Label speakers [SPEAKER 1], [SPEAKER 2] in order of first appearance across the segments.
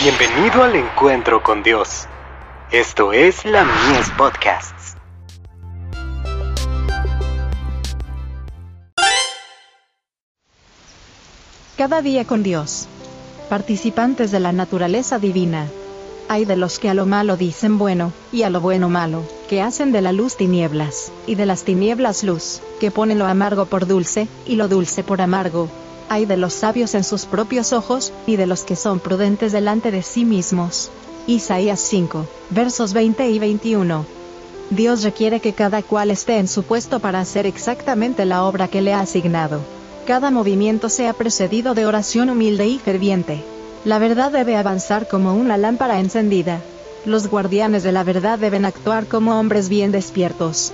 [SPEAKER 1] Bienvenido al encuentro con Dios. Esto es la Mies Podcasts.
[SPEAKER 2] Cada día con Dios. Participantes de la naturaleza divina. Hay de los que a lo malo dicen bueno, y a lo bueno malo, que hacen de la luz tinieblas, y de las tinieblas luz, que ponen lo amargo por dulce, y lo dulce por amargo, hay de los sabios en sus propios ojos, y de los que son prudentes delante de sí mismos. Isaías 5, versos 20 y 21. Dios requiere que cada cual esté en su puesto para hacer exactamente la obra que le ha asignado. Cada movimiento sea precedido de oración humilde y ferviente. La verdad debe avanzar como una lámpara encendida. Los guardianes de la verdad deben actuar como hombres bien despiertos.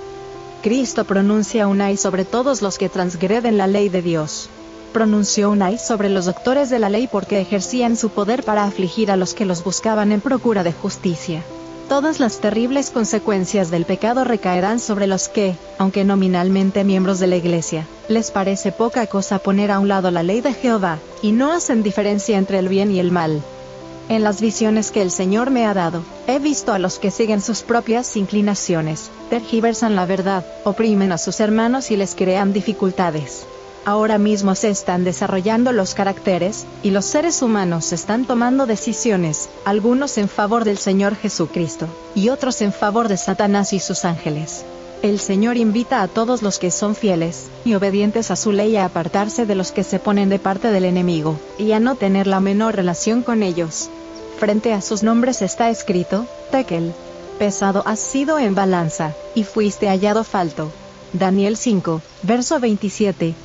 [SPEAKER 2] Cristo pronuncia un ay sobre todos los que transgreden la ley de Dios pronunció un ay sobre los doctores de la ley porque ejercían su poder para afligir a los que los buscaban en procura de justicia. Todas las terribles consecuencias del pecado recaerán sobre los que, aunque nominalmente miembros de la Iglesia, les parece poca cosa poner a un lado la ley de Jehová, y no hacen diferencia entre el bien y el mal. En las visiones que el Señor me ha dado, he visto a los que siguen sus propias inclinaciones, tergiversan la verdad, oprimen a sus hermanos y les crean dificultades. Ahora mismo se están desarrollando los caracteres, y los seres humanos están tomando decisiones, algunos en favor del Señor Jesucristo, y otros en favor de Satanás y sus ángeles. El Señor invita a todos los que son fieles y obedientes a su ley a apartarse de los que se ponen de parte del enemigo, y a no tener la menor relación con ellos. Frente a sus nombres está escrito, Tekel. Pesado has sido en balanza, y fuiste hallado falto. Daniel 5, verso 27.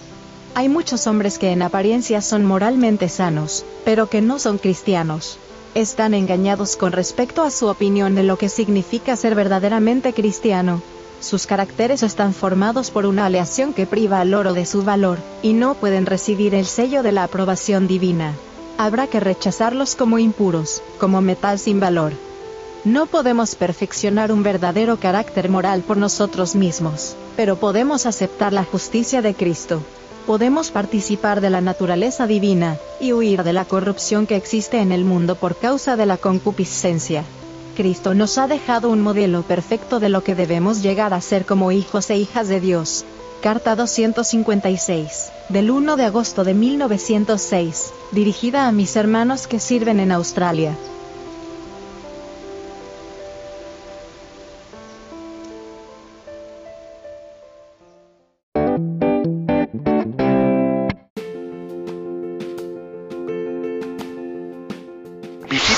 [SPEAKER 2] Hay muchos hombres que en apariencia son moralmente sanos, pero que no son cristianos. Están engañados con respecto a su opinión de lo que significa ser verdaderamente cristiano. Sus caracteres están formados por una aleación que priva al oro de su valor, y no pueden recibir el sello de la aprobación divina. Habrá que rechazarlos como impuros, como metal sin valor. No podemos perfeccionar un verdadero carácter moral por nosotros mismos, pero podemos aceptar la justicia de Cristo podemos participar de la naturaleza divina, y huir de la corrupción que existe en el mundo por causa de la concupiscencia. Cristo nos ha dejado un modelo perfecto de lo que debemos llegar a ser como hijos e hijas de Dios. Carta 256, del 1 de agosto de 1906, dirigida a mis hermanos que sirven en Australia.